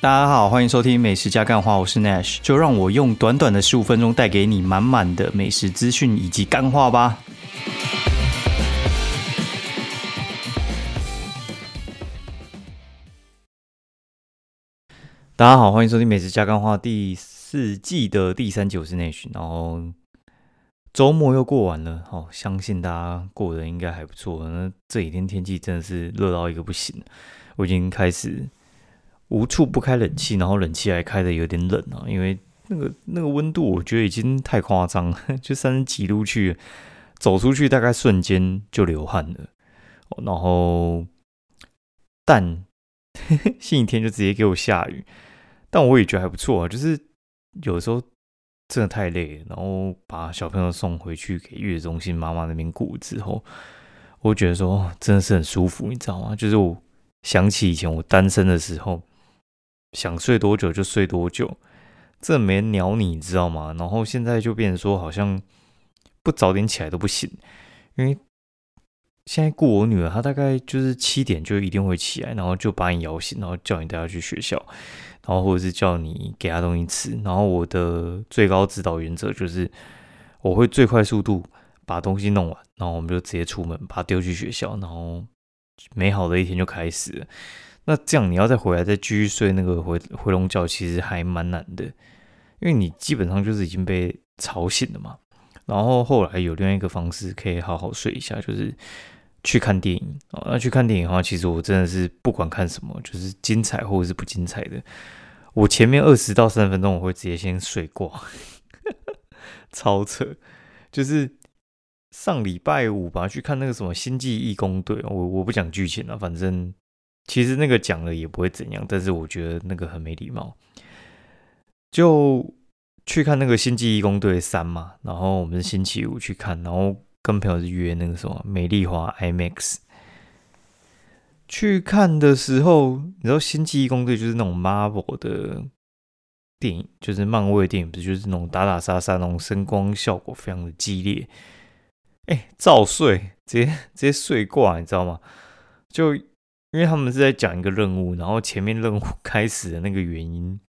大家好，欢迎收听美食加干话，我是 Nash，就让我用短短的十五分钟带给你满满的美食资讯以及干话吧。大家好，欢迎收听美食加干话第四季的第三集，我是 Nash。然后周末又过完了，好，相信大家过得应该还不错。那这几天天气真的是热到一个不行，我已经开始。无处不开冷气，然后冷气还开的有点冷啊，因为那个那个温度，我觉得已经太夸张了，就三十几度去，走出去大概瞬间就流汗了。然后，但 星期天就直接给我下雨，但我也觉得还不错啊。就是有时候真的太累了，然后把小朋友送回去给月中心妈妈那边顾之后，我觉得说真的是很舒服，你知道吗？就是我想起以前我单身的时候。想睡多久就睡多久，这没人鸟你，知道吗？然后现在就变成说，好像不早点起来都不行，因为现在顾我女儿，她大概就是七点就一定会起来，然后就把你摇醒，然后叫你带她去学校，然后或者是叫你给她东西吃。然后我的最高指导原则就是，我会最快速度把东西弄完，然后我们就直接出门，把她丢去学校，然后美好的一天就开始了。那这样你要再回来再继续睡那个回回笼觉，其实还蛮难的，因为你基本上就是已经被吵醒了嘛。然后后来有另外一个方式可以好好睡一下，就是去看电影哦。那去看电影的话，其实我真的是不管看什么，就是精彩或者是不精彩的，我前面二十到三十分钟我会直接先睡过，超扯。就是上礼拜五吧，去看那个什么《星际义工队》，我我不讲剧情了，反正。其实那个讲了也不会怎样，但是我觉得那个很没礼貌。就去看那个《星际义工队三》嘛，然后我们星期五去看，然后跟朋友是约那个什么美丽华 IMAX 去看的时候，你知道《星际义工队》就是那种 Marvel 的电影，就是漫威的电影，不是就是那种打打杀杀，那种声光效果非常的激烈。哎，照睡，直接直接睡挂，你知道吗？就。因为他们是在讲一个任务，然后前面任务 开始的那个原因，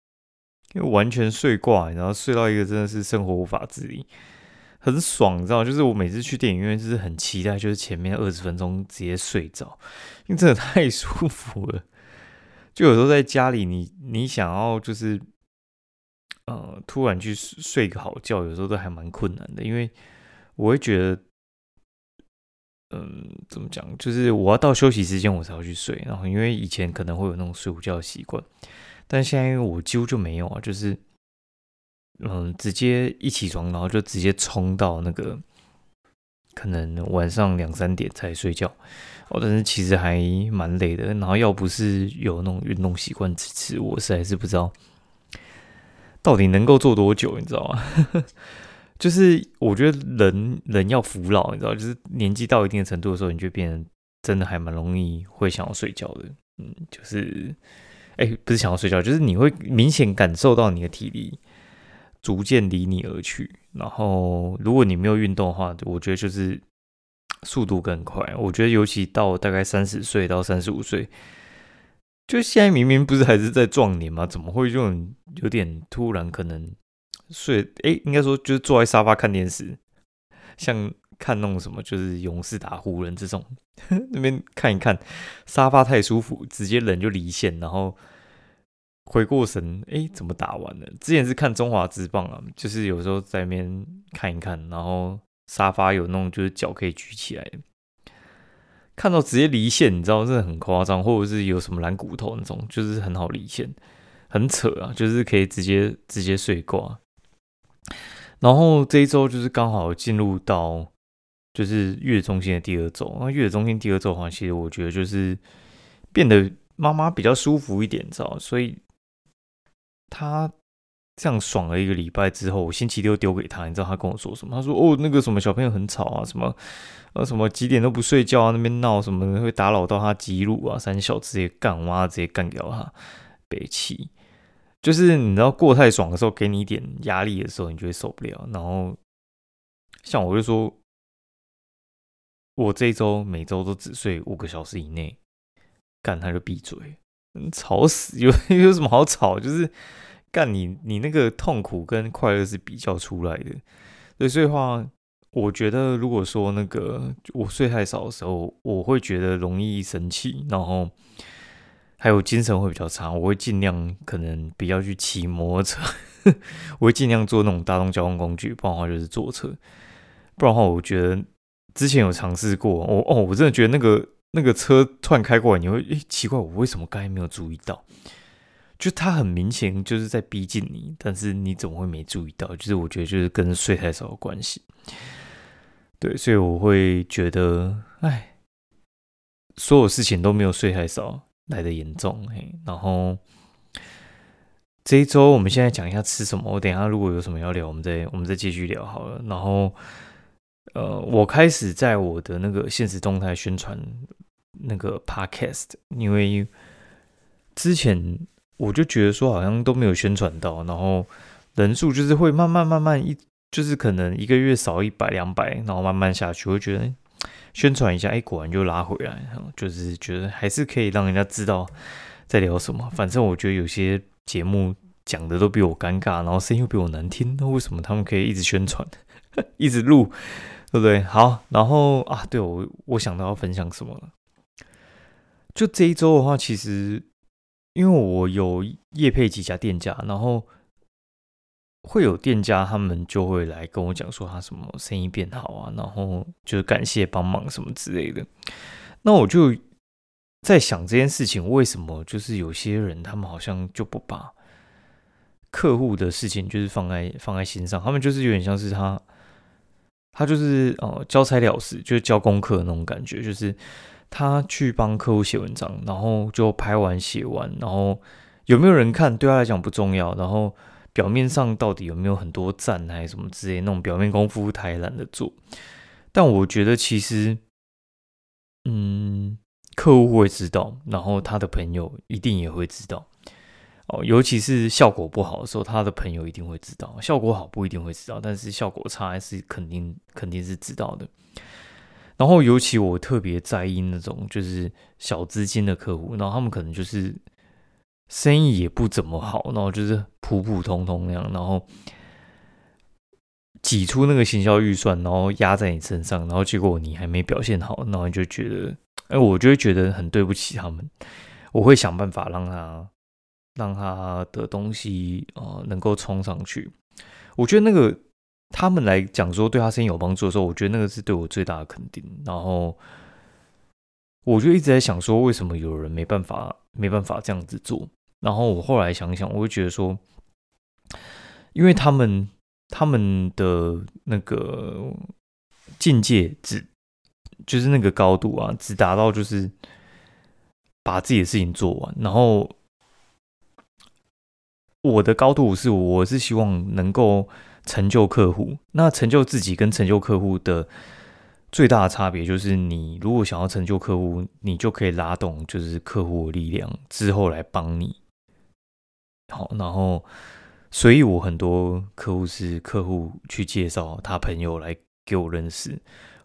因为完全睡挂，然后睡到一个真的是生活无法自理，很爽，你知道？就是我每次去电影院就是很期待，就是前面二十分钟直接睡着，因为真的太 舒服了。就有时候在家里，你你想要就是呃突然去睡个好觉，有时候都还蛮困难的，因为我会觉得。嗯，怎么讲？就是我要到休息时间我才要去睡，然后因为以前可能会有那种睡午觉的习惯，但现在因为我几乎就没有啊，就是嗯，直接一起床然后就直接冲到那个可能晚上两三点才睡觉，哦，但是其实还蛮累的。然后要不是有那种运动习惯支持，我实在是不知道到底能够做多久，你知道吗？就是我觉得人人要服老，你知道，就是年纪到一定的程度的时候，你就变得真的还蛮容易会想要睡觉的。嗯，就是，哎，不是想要睡觉，就是你会明显感受到你的体力逐渐离你而去。然后，如果你没有运动的话，我觉得就是速度更快。我觉得尤其到大概三十岁到三十五岁，就现在明明不是还是在壮年吗？怎么会就有点突然可能？睡哎，应该说就是坐在沙发看电视，像看那种什么，就是勇士打湖人这种，那边看一看，沙发太舒服，直接人就离线，然后回过神，哎，怎么打完了？之前是看中华之棒啊，就是有时候在那边看一看，然后沙发有那种就是脚可以举起来，看到直接离线，你知道，真的很夸张，或者是有什么蓝骨头那种，就是很好离线，很扯啊，就是可以直接直接睡挂。然后这一周就是刚好进入到就是月中心的第二周，那月中心第二周的话，其实我觉得就是变得妈妈比较舒服一点，知道所以他这样爽了一个礼拜之后，我星期六丢给他，你知道他跟我说什么？他说：“哦，那个什么小朋友很吵啊，什么呃什么几点都不睡觉啊，那边闹什么会打扰到他记录啊，三小直接干，妈直接干掉他，北气。”就是你知道过太爽的时候，给你一点压力的时候，你就会受不了。然后像我就说，我这一周每周都只睡五个小时以内，干他就闭嘴。吵死，有 有什么好吵？就是干你你那个痛苦跟快乐是比较出来的。对，所以话，我觉得如果说那个我睡太少的时候，我会觉得容易生气，然后还有精神会比较差。我会尽量可能比较去骑摩托车，我会尽量坐那种大众交通工具，不然的话就是坐车。不然的话，我觉得之前有尝试过，我哦，我真的觉得那个。那个车突然开过来，你会诶奇怪，我为什么刚才没有注意到？就它很明显就是在逼近你，但是你怎么会没注意到？就是我觉得就是跟睡太少有关系。对，所以我会觉得，哎，所有事情都没有睡太少来的严重。嘿，然后这一周我们现在讲一下吃什么。我等下如果有什么要聊，我们再我们再继续聊好了。然后。呃，我开始在我的那个现实动态宣传那个 podcast，因为之前我就觉得说好像都没有宣传到，然后人数就是会慢慢慢慢一，就是可能一个月少一百两百，然后慢慢下去，我觉得宣传一下，哎，果然就拉回来，就是觉得还是可以让人家知道在聊什么。反正我觉得有些节目讲的都比我尴尬，然后声音又比我难听，那为什么他们可以一直宣传，一直录？对不对？好，然后啊，对我我想到要分享什么了。就这一周的话，其实因为我有夜配几家店家，然后会有店家他们就会来跟我讲说他什么生意变好啊，然后就是感谢帮忙什么之类的。那我就在想这件事情，为什么就是有些人他们好像就不把客户的事情就是放在放在心上，他们就是有点像是他。他就是呃交差了事，就是交功课那种感觉，就是他去帮客户写文章，然后就拍完写完，然后有没有人看对他来讲不重要，然后表面上到底有没有很多赞还是什么之类那种表面功夫他也懒得做。但我觉得其实，嗯，客户会知道，然后他的朋友一定也会知道。哦，尤其是效果不好的时候，他的朋友一定会知道；效果好不一定会知道，但是效果差还是肯定肯定是知道的。然后，尤其我特别在意那种就是小资金的客户，然后他们可能就是生意也不怎么好，然后就是普普通通那样，然后挤出那个行销预算，然后压在你身上，然后结果你还没表现好，然后你就觉得，哎，我就会觉得很对不起他们，我会想办法让他。让他的东西呃能够冲上去，我觉得那个他们来讲说对他生意有帮助的时候，我觉得那个是对我最大的肯定。然后我就一直在想说，为什么有人没办法没办法这样子做？然后我后来想想，我会觉得说，因为他们他们的那个境界只就是那个高度啊，只达到就是把自己的事情做完，然后。我的高度是，我是希望能够成就客户。那成就自己跟成就客户的最大的差别，就是你如果想要成就客户，你就可以拉动就是客户的力量之后来帮你。好，然后，所以我很多客户是客户去介绍他朋友来给我认识，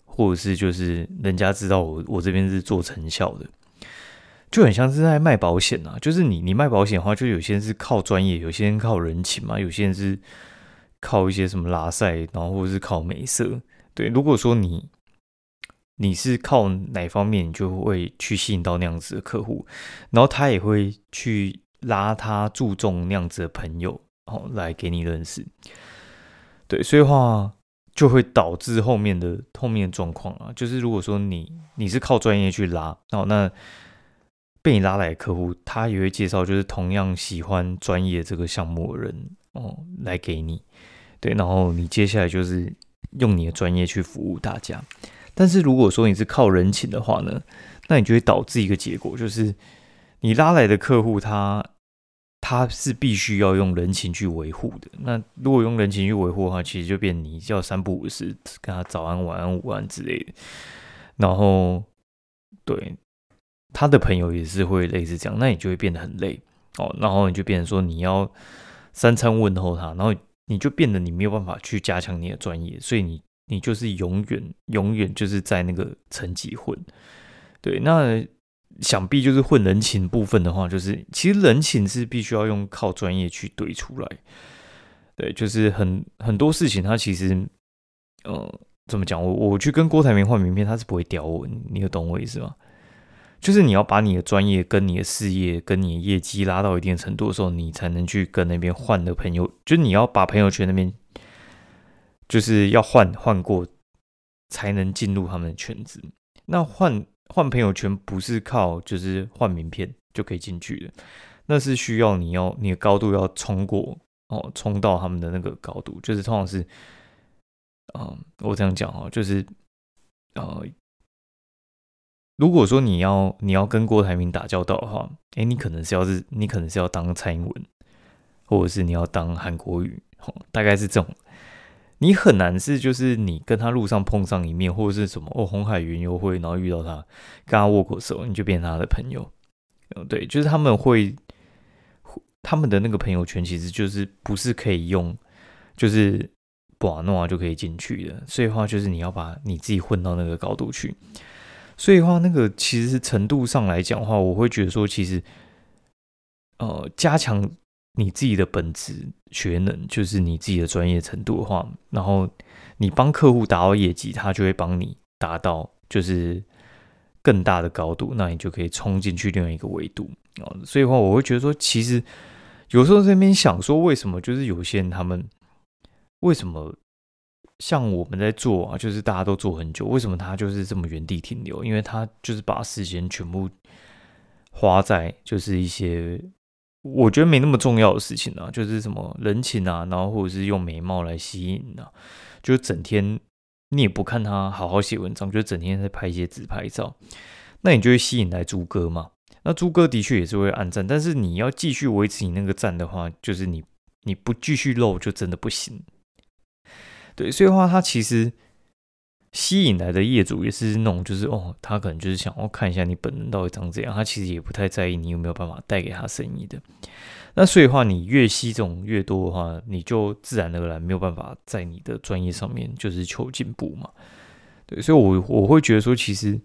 或者是就是人家知道我我这边是做成效的。就很像是在卖保险啊，就是你你卖保险的话，就有些人是靠专业，有些人靠人情嘛，有些人是靠一些什么拉塞，然后或者是靠美色。对，如果说你你是靠哪方面，你就会去吸引到那样子的客户，然后他也会去拉他注重那样子的朋友，哦，来给你认识。对，所以话就会导致后面的后面的状况啊，就是如果说你你是靠专业去拉，哦，那。被你拉来的客户，他也会介绍，就是同样喜欢专业这个项目的人哦，来给你，对，然后你接下来就是用你的专业去服务大家。但是如果说你是靠人情的话呢，那你就会导致一个结果，就是你拉来的客户，他他是必须要用人情去维护的。那如果用人情去维护的话，其实就变你叫三不五时跟他早安、晚安、午安之类的，然后对。他的朋友也是会类似这样，那你就会变得很累哦，然后你就变成说你要三餐问候他，然后你就变得你没有办法去加强你的专业，所以你你就是永远永远就是在那个层级混。对，那想必就是混人情部分的话，就是其实人情是必须要用靠专业去怼出来。对，就是很很多事情，他其实，呃，怎么讲？我我去跟郭台铭换名片，他是不会屌我，你有懂我意思吗？就是你要把你的专业跟你的事业跟你的业绩拉到一定程度的时候，你才能去跟那边换的朋友，就是你要把朋友圈那边，就是要换换过，才能进入他们的圈子。那换换朋友圈不是靠就是换名片就可以进去的，那是需要你要你的高度要冲过。哦，冲到他们的那个高度，就是通常是，嗯，我这样讲哦，就是，呃，如果说你要你要跟郭台铭打交道的话，哎，你可能是要是，你可能是要当蔡英文，或者是你要当韩国瑜，大概是这种，你很难是就是你跟他路上碰上一面，或者是什么哦，红海云游会，然后遇到他，跟他握过手，你就变成他的朋友，对，就是他们会。他们的那个朋友圈其实就是不是可以用，就是把诺啊就可以进去的。所以话就是你要把你自己混到那个高度去。所以话那个其实是程度上来讲的话，我会觉得说，其实呃，加强你自己的本职学能，就是你自己的专业程度的话，然后你帮客户达到业绩，他就会帮你达到就是更大的高度，那你就可以冲进去另外一个维度啊。所以话我会觉得说，其实。有时候这边想说，为什么就是有些人他们为什么像我们在做啊，就是大家都做很久，为什么他就是这么原地停留？因为他就是把时间全部花在就是一些我觉得没那么重要的事情啊，就是什么人情啊，然后或者是用美貌来吸引啊，就整天你也不看他好好写文章，就整天在拍一些自拍照，那你就会吸引来猪哥嘛。那猪哥的确也是会暗赞，但是你要继续维持你那个赞的话，就是你你不继续露就真的不行。对，所以的话，他其实吸引来的业主也是那种，就是哦，他可能就是想要看一下你本人到底长怎样，他其实也不太在意你有没有办法带给他生意的。那所以的话，你越吸这种越多的话，你就自然而然没有办法在你的专业上面就是求进步嘛。对，所以我我会觉得说，其实。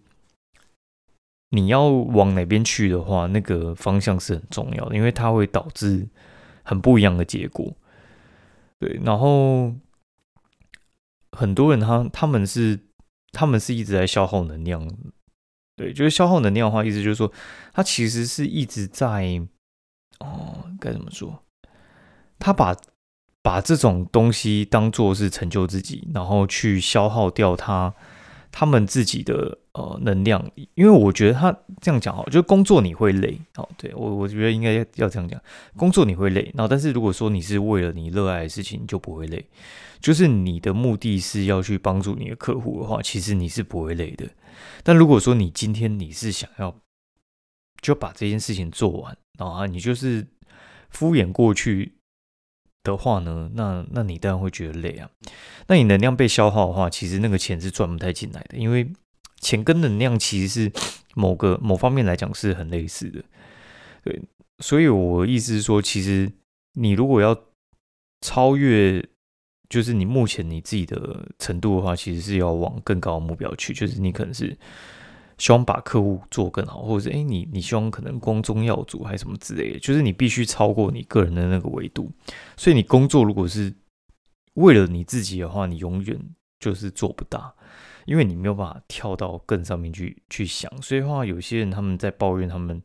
你要往哪边去的话，那个方向是很重要的，因为它会导致很不一样的结果。对，然后很多人他他们是他们是一直在消耗能量。对，就是消耗能量的话，意思就是说，他其实是一直在哦，该怎么说？他把把这种东西当做是成就自己，然后去消耗掉他。他们自己的呃能量，因为我觉得他这样讲哦，就是工作你会累哦。对我，我觉得应该要要这样讲，工作你会累。然后，但是如果说你是为了你热爱的事情，你就不会累。就是你的目的是要去帮助你的客户的话，其实你是不会累的。但如果说你今天你是想要就把这件事情做完，然后你就是敷衍过去。的话呢，那那你当然会觉得累啊。那你能量被消耗的话，其实那个钱是赚不太进来的，因为钱跟能量其实是某个某方面来讲是很类似的。对，所以我意思是说，其实你如果要超越，就是你目前你自己的程度的话，其实是要往更高的目标去，就是你可能是。希望把客户做更好，或者是哎，你你希望可能光宗耀祖还是什么之类的，就是你必须超过你个人的那个维度。所以你工作如果是为了你自己的话，你永远就是做不大，因为你没有办法跳到更上面去去想。所以话，有些人他们在抱怨他们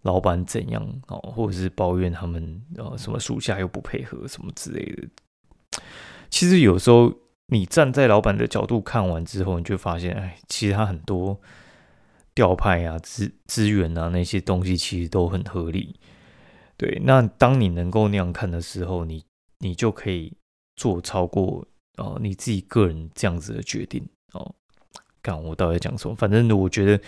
老板怎样哦，或者是抱怨他们呃什么属下又不配合什么之类的。其实有时候你站在老板的角度看完之后，你就发现，哎，其实他很多。调派啊，资资源啊，那些东西其实都很合理。对，那当你能够那样看的时候，你你就可以做超过哦你自己个人这样子的决定哦。看我到底讲什么？反正我觉得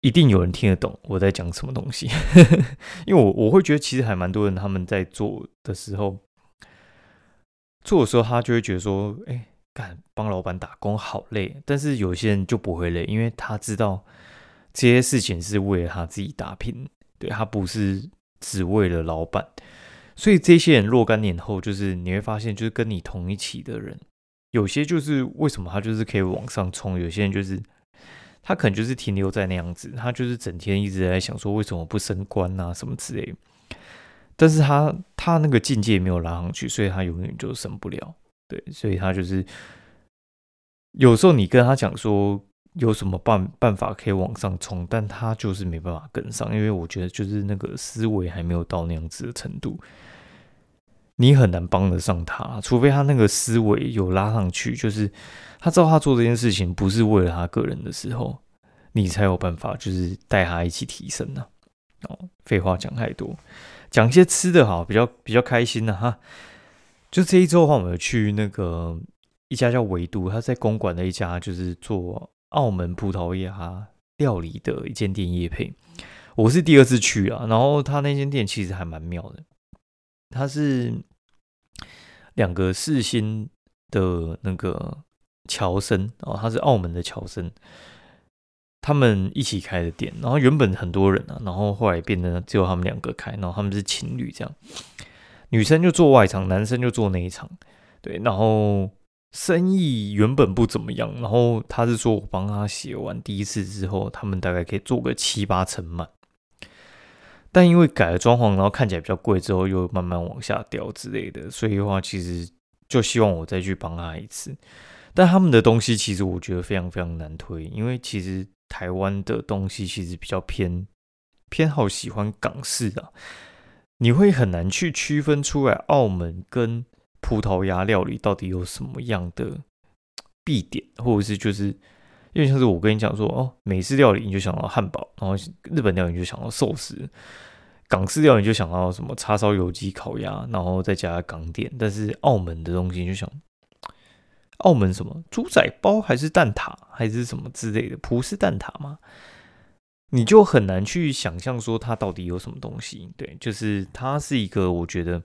一定有人听得懂我在讲什么东西，因为我我会觉得其实还蛮多人他们在做的时候，做的时候他就会觉得说，哎。干帮老板打工好累，但是有些人就不会累，因为他知道这些事情是为了他自己打拼，对他不是只为了老板。所以这些人若干年后，就是你会发现，就是跟你同一起的人，有些就是为什么他就是可以往上冲，有些人就是他可能就是停留在那样子，他就是整天一直在想说为什么不升官啊什么之类。但是他他那个境界没有拉上去，所以他永远就升不了。对，所以他就是有时候你跟他讲说有什么办办法可以往上冲，但他就是没办法跟上，因为我觉得就是那个思维还没有到那样子的程度，你很难帮得上他，除非他那个思维有拉上去，就是他知道他做这件事情不是为了他个人的时候，你才有办法就是带他一起提升呢。哦，废话讲太多。讲一些吃的哈，比较比较开心的哈。就这一周的话，我们去那个一家叫维都，他在公馆的一家就是做澳门葡萄牙料理的一间店业配。我是第二次去啊，然后他那间店其实还蛮妙的，他是两个四星的那个乔生哦，他是澳门的乔生。他们一起开的店，然后原本很多人啊，然后后来变得只有他们两个开，然后他们是情侣这样，女生就做外场，男生就做内场，对，然后生意原本不怎么样，然后他是说我帮他写完第一次之后，他们大概可以做个七八成满，但因为改了装潢，然后看起来比较贵，之后又慢慢往下掉之类的，所以的话其实就希望我再去帮他一次，但他们的东西其实我觉得非常非常难推，因为其实。台湾的东西其实比较偏偏好喜欢港式的，你会很难去区分出来澳门跟葡萄牙料理到底有什么样的必点，或者是就是因为像是我跟你讲说哦，美式料理你就想到汉堡，然后日本料理就想到寿司，港式料理就想到什么叉烧、油鸡、烤鸭，然后再加港点，但是澳门的东西就想。澳门什么猪仔包还是蛋挞还是什么之类的葡式蛋挞吗？你就很难去想象说它到底有什么东西。对，就是它是一个我觉得，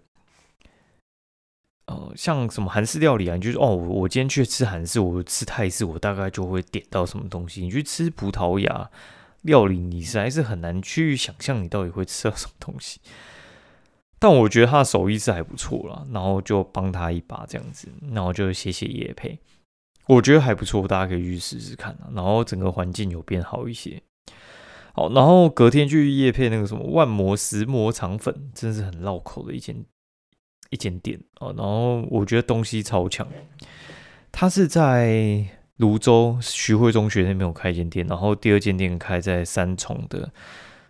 呃，像什么韩式料理啊，就是哦，我今天去吃韩式，我吃泰式，我大概就会点到什么东西。你去吃葡萄牙料理，你实在是很难去想象你到底会吃到什么东西。但我觉得他的手艺是还不错了，然后就帮他一把这样子，然后就写写叶配，我觉得还不错，大家可以去试试看啊。然后整个环境有变好一些，好，然后隔天去夜配那个什么万魔石磨肠粉，真是很绕口的一间一间店哦。然后我觉得东西超强，他是在泸州徐汇中学那边有开一间店，然后第二间店开在三重的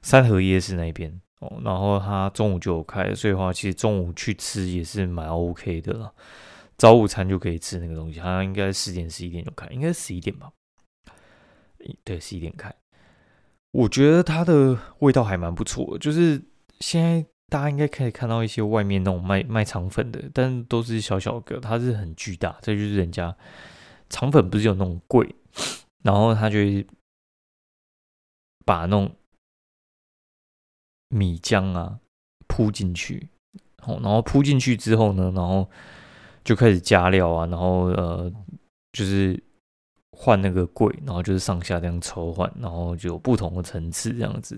三河夜市那边。哦，然后他中午就有开，所以的话其实中午去吃也是蛮 OK 的了。早午餐就可以吃那个东西，好像应该十点十一点就开，应该十一点吧？对，十一点开。我觉得它的味道还蛮不错，就是现在大家应该可以看到一些外面那种卖卖肠粉的，但都是小小个，它是很巨大。这就是人家肠粉不是有那种柜，然后他就把那种。米浆啊，铺进去，好，然后铺进去之后呢，然后就开始加料啊，然后呃，就是换那个柜，然后就是上下这样抽换，然后就有不同的层次这样子。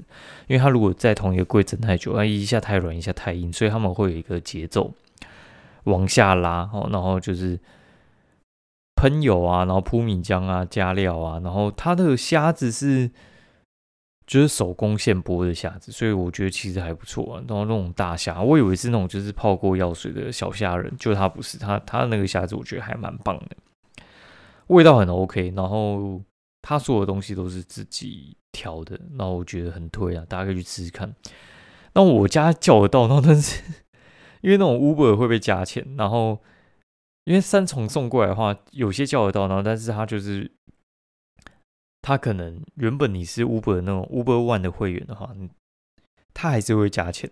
因为它如果在同一个柜整太久，它一下太软，一下太硬，所以他们会有一个节奏往下拉，哦，然后就是喷油啊，然后铺米浆啊，加料啊，然后它的虾子是。就是手工现剥的虾子，所以我觉得其实还不错啊。然后那种大虾，我以为是那种就是泡过药水的小虾仁，就它不是，它它那个虾子我觉得还蛮棒的，味道很 OK。然后他所有东西都是自己调的，然后我觉得很推啊，大家可以去吃吃看。那我家叫得到，然后但是 因为那种 Uber 会被加钱，然后因为三重送过来的话，有些叫得到，然后但是他就是。他可能原本你是 Uber 那种 Uber One 的会员的话，他还是会加钱，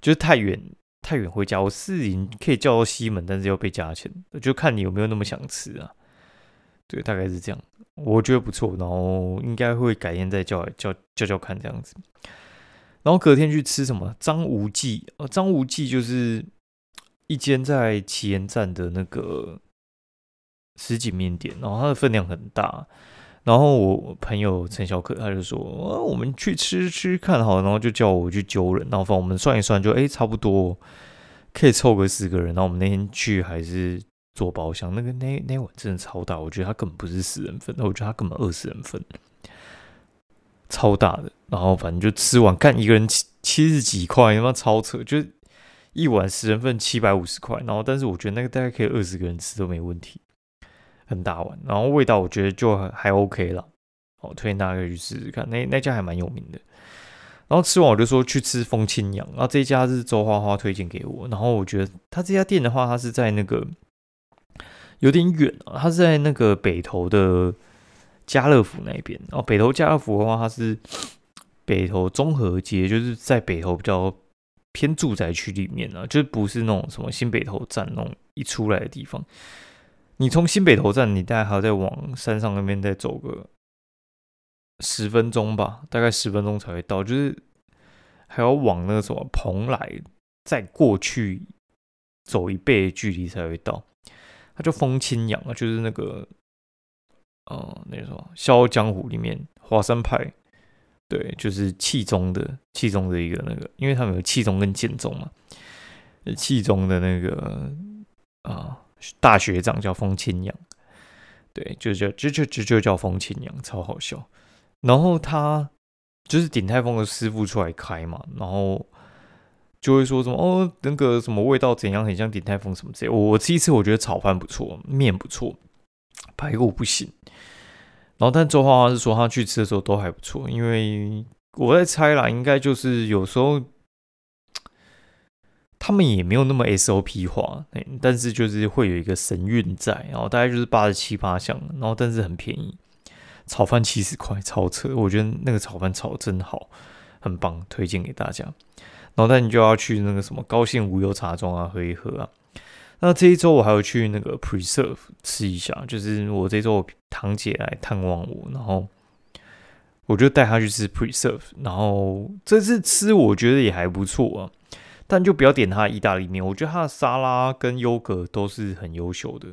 就是太远太远会加。我是营可以叫到西门，但是要被加钱，就看你有没有那么想吃啊。对，大概是这样，我觉得不错，然后应该会改天再叫叫叫叫看这样子。然后隔天去吃什么？张无忌，呃，张无忌就是一间在旗岩站的那个石井面店，然后它的分量很大。然后我朋友陈小可他就说，我们去吃吃看好，然后就叫我去揪人，然后反正我们算一算，就哎差不多可以凑个四个人。然后我们那天去还是做包厢，那个那那碗真的超大，我觉得他根本不是十人份，我觉得他根本二十人份。超大的，然后反正就吃完，干一个人七七十几块，他妈超扯，就一碗十人份七百五十块，然后但是我觉得那个大概可以二十个人吃都没问题，很大碗，然后味道我觉得就还 OK 了，我，推荐大家可以去试试看，那那家还蛮有名的。然后吃完我就说去吃风清扬，然后这家是周花花推荐给我，然后我觉得他这家店的话，他是在那个有点远啊，它是在那个北投的。家乐福那边，然后北投家乐福的话，它是北投综合街，就是在北投比较偏住宅区里面啊，就不是那种什么新北投站那种一出来的地方。你从新北投站，你大概还要再往山上那边再走个十分钟吧，大概十分钟才会到，就是还要往那个什么蓬莱再过去走一倍距离才会到。他叫风清扬啊，就是那个。哦，那个什么《笑傲江湖》里面华山派，对，就是气宗的气宗的一个那个，因为他们有气宗跟剑宗嘛。气宗的那个啊大学长叫风清扬，对，就叫就就就就叫风清扬，超好笑。然后他就是鼎泰丰的师傅出来开嘛，然后就会说什么哦，那个什么味道怎样，很像鼎泰丰什么之类。我我吃一次，我觉得炒饭不错，面不错。排骨不行，然后但周花花是说他去吃的时候都还不错，因为我在猜啦，应该就是有时候他们也没有那么 SOP 化，但是就是会有一个神韵在，然后大概就是八十七八项，然后但是很便宜，炒饭七十块，超车，我觉得那个炒饭炒的真好，很棒，推荐给大家。然后但你就要去那个什么高兴无忧茶庄啊，喝一喝啊。那这一周我还有去那个 Preserve 吃一下，就是我这周堂姐来探望我，然后我就带她去吃 Preserve，然后这次吃我觉得也还不错啊，但就不要点它的意大利面，我觉得它的沙拉跟优格都是很优秀的，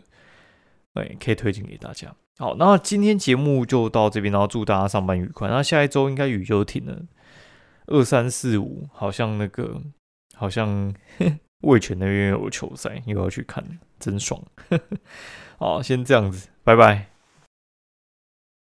哎，可以推荐给大家。好，那今天节目就到这边，然后祝大家上班愉快。那下一周应该雨就停了，二三四五好像那个好像。魏权那边有球赛，又要去看，真爽。好，先这样子，拜拜。